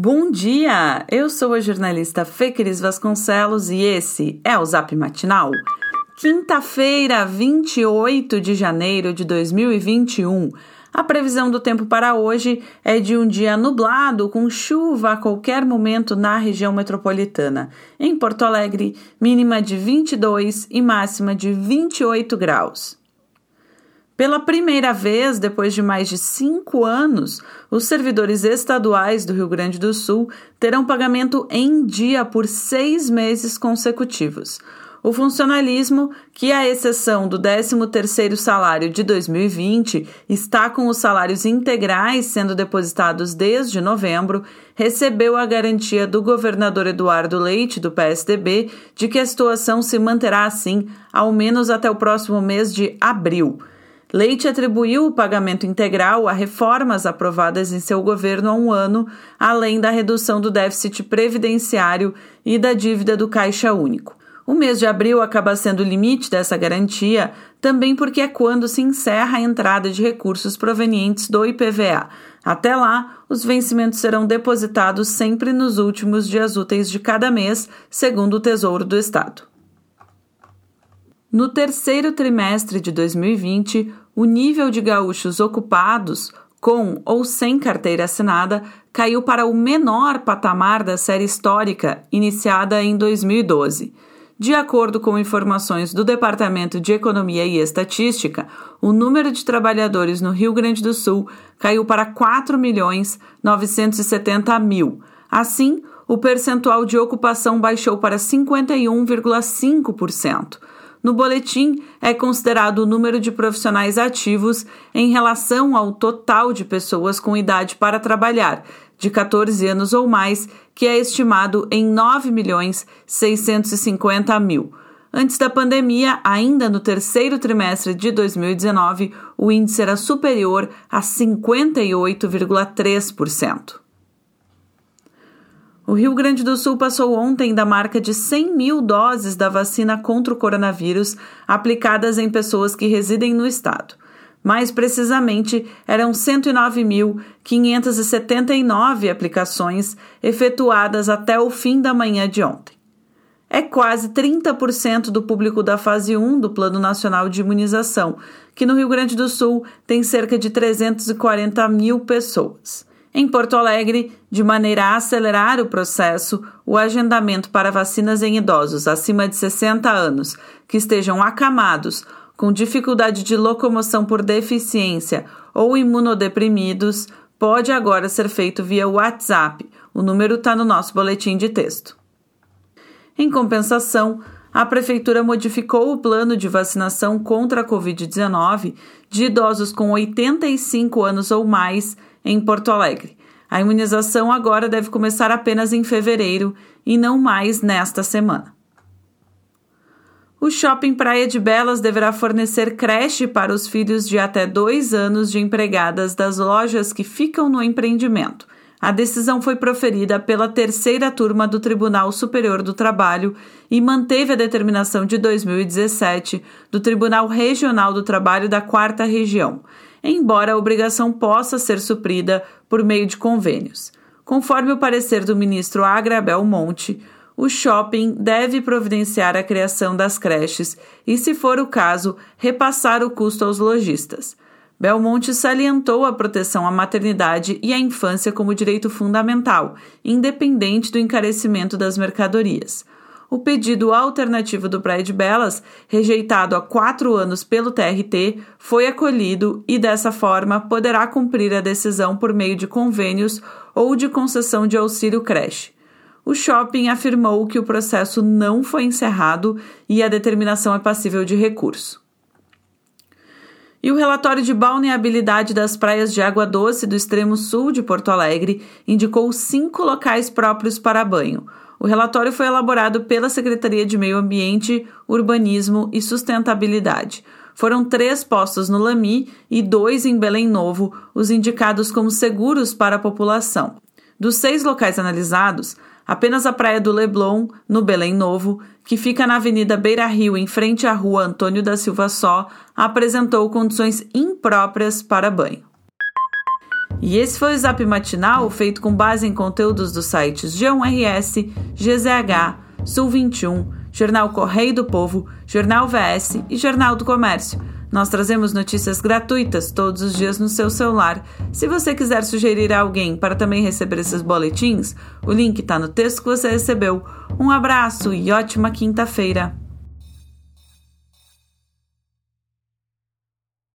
Bom dia! Eu sou a jornalista Fê Cris Vasconcelos e esse é o Zap Matinal. Quinta-feira, 28 de janeiro de 2021. A previsão do tempo para hoje é de um dia nublado com chuva a qualquer momento na região metropolitana. Em Porto Alegre, mínima de 22 e máxima de 28 graus. Pela primeira vez, depois de mais de cinco anos, os servidores estaduais do Rio Grande do Sul terão pagamento em dia por seis meses consecutivos. O funcionalismo, que à exceção do 13º salário de 2020, está com os salários integrais sendo depositados desde novembro, recebeu a garantia do governador Eduardo Leite, do PSDB, de que a situação se manterá assim ao menos até o próximo mês de abril. Leite atribuiu o pagamento integral a reformas aprovadas em seu governo há um ano, além da redução do déficit previdenciário e da dívida do Caixa Único. O mês de abril acaba sendo o limite dessa garantia, também porque é quando se encerra a entrada de recursos provenientes do IPVA. Até lá, os vencimentos serão depositados sempre nos últimos dias úteis de cada mês, segundo o Tesouro do Estado. No terceiro trimestre de 2020, o nível de gaúchos ocupados, com ou sem carteira assinada, caiu para o menor patamar da série histórica iniciada em 2012. De acordo com informações do Departamento de Economia e Estatística, o número de trabalhadores no Rio Grande do Sul caiu para 4 milhões 970 mil. Assim, o percentual de ocupação baixou para 51,5%. No boletim, é considerado o número de profissionais ativos em relação ao total de pessoas com idade para trabalhar, de 14 anos ou mais, que é estimado em 9 milhões 650 mil. Antes da pandemia, ainda no terceiro trimestre de 2019, o índice era superior a 58,3%. O Rio Grande do Sul passou ontem da marca de 100 mil doses da vacina contra o coronavírus aplicadas em pessoas que residem no estado. Mais precisamente, eram 109.579 aplicações efetuadas até o fim da manhã de ontem. É quase 30% do público da fase 1 do Plano Nacional de Imunização, que no Rio Grande do Sul tem cerca de 340 mil pessoas. Em Porto Alegre, de maneira a acelerar o processo, o agendamento para vacinas em idosos acima de 60 anos que estejam acamados, com dificuldade de locomoção por deficiência ou imunodeprimidos pode agora ser feito via WhatsApp. O número está no nosso boletim de texto. Em compensação, a Prefeitura modificou o plano de vacinação contra a Covid-19 de idosos com 85 anos ou mais em Porto Alegre. A imunização agora deve começar apenas em fevereiro e não mais nesta semana. O Shopping Praia de Belas deverá fornecer creche para os filhos de até dois anos de empregadas das lojas que ficam no empreendimento. A decisão foi proferida pela terceira turma do Tribunal Superior do Trabalho e manteve a determinação de 2017 do Tribunal Regional do Trabalho da Quarta Região embora a obrigação possa ser suprida por meio de convênios. Conforme o parecer do ministro Agra Belmonte, o shopping deve providenciar a criação das creches e, se for o caso, repassar o custo aos lojistas. Belmonte salientou a proteção à maternidade e à infância como direito fundamental, independente do encarecimento das mercadorias o pedido alternativo do Praia de Belas, rejeitado há quatro anos pelo TRT, foi acolhido e, dessa forma, poderá cumprir a decisão por meio de convênios ou de concessão de auxílio creche. O shopping afirmou que o processo não foi encerrado e a determinação é passível de recurso. E o relatório de balneabilidade das praias de água doce do extremo sul de Porto Alegre indicou cinco locais próprios para banho. O relatório foi elaborado pela Secretaria de Meio Ambiente, Urbanismo e Sustentabilidade. Foram três postos no Lami e dois em Belém Novo, os indicados como seguros para a população. Dos seis locais analisados, apenas a Praia do Leblon, no Belém Novo, que fica na Avenida Beira Rio, em frente à Rua Antônio da Silva Só, apresentou condições impróprias para banho. E esse foi o Zap Matinal, feito com base em conteúdos dos sites G1RS, GZH, Sul 21, Jornal Correio do Povo, Jornal VS e Jornal do Comércio. Nós trazemos notícias gratuitas todos os dias no seu celular. Se você quiser sugerir a alguém para também receber esses boletins, o link está no texto que você recebeu. Um abraço e ótima quinta-feira!